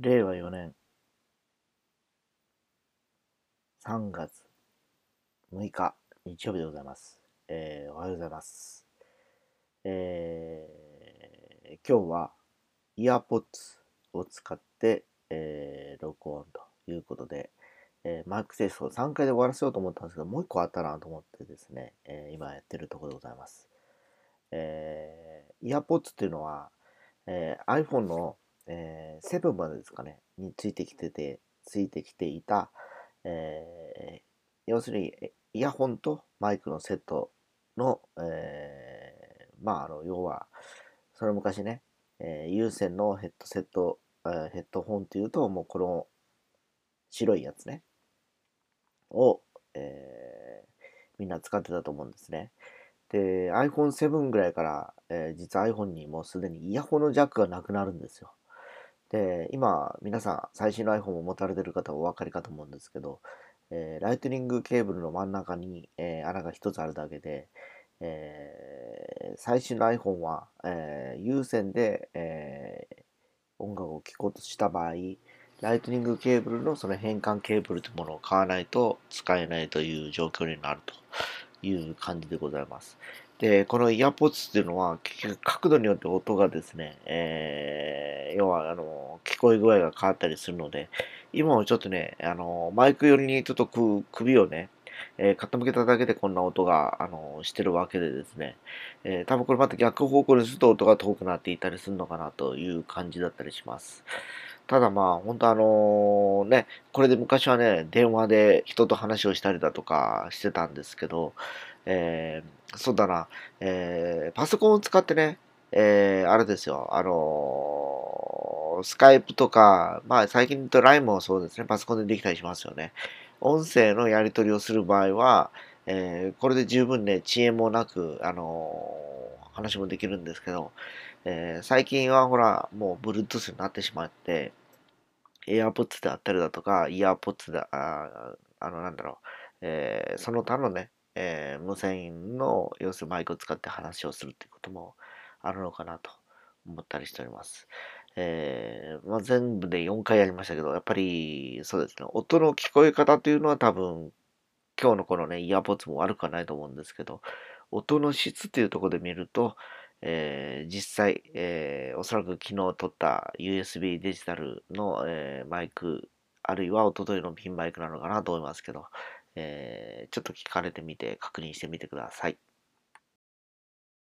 令和4年3月6日日曜日でございます。えーおはようございます。えー今日はイヤーポッツを使って、えー録音ということで、えーマイクテストを3回で終わらせようと思ったんですけど、もう1個あったなと思ってですね、えー今やってるところでございます。えーイヤーポッツっていうのは、えー iPhone の、えー7までですかね、についてきてて、ついてきていた、えー要するに、イヤホンとマイクのセットの、えーまあ、あの、要は、その昔ね、えー有線のヘッドセット、えーヘッドホンっていうと、もうこの白いやつね、を、えーみんな使ってたと思うんですね。で、iPhone7 ぐらいから、えー実は iPhone にもうすでにイヤホンのジャックがなくなるんですよ。で、今、皆さん、最新の iPhone を持たれてる方はお分かりかと思うんですけど、えーライトニングケーブルの真ん中に、えー穴が一つあるだけで、えー最新の iPhone は、えー有線で、え音楽を聴こうとした場合、ライトニングケーブルのその変換ケーブルというものを買わないと使えないという状況になるという感じでございます。で、このイヤーポッツっていうのは、結局角度によって音がですね、えー要は、あの、聞こえ具合が変わったりするので、今もちょっとね、あの、マイク寄りにちょっと首をね、えー傾けただけでこんな音が、あの、してるわけでですね、えー多分これまた逆方向にすると音が遠くなっていたりするのかなという感じだったりします。ただまあ、本当あのね、これで昔はね、電話で人と話をしたりだとかしてたんですけど、えーそうだな、えーパソコンを使ってね、えーあれですよ、あのスカイプとか、まあ最近言うと LINE もそうですね、パソコンでできたりしますよね。音声のやり取りをする場合は、えーこれで十分ね、遅延もなく、あのー話もできるんですけど、えー最近はほら、もう Bluetooth になってしまって、AirPods であったりだとか、EarPods で、ああの、なんだろう、えーその他のね、えー無線の、要するにマイクを使って話をするっていうこともあるのかなと思ったりしております。えーまあ、全部で4回やりましたけど、やっぱり、そうですね、音の聞こえ方というのは多分、今日のこのね、イヤーポッツも悪くはないと思うんですけど、音の質っていうところで見ると、えー実際、えーおそらく昨日撮った USB デジタルの、えーマイク、あるいは一昨日のピンマイクなのかなと思いますけど、えちょっと聞かれてみて確認してみてください。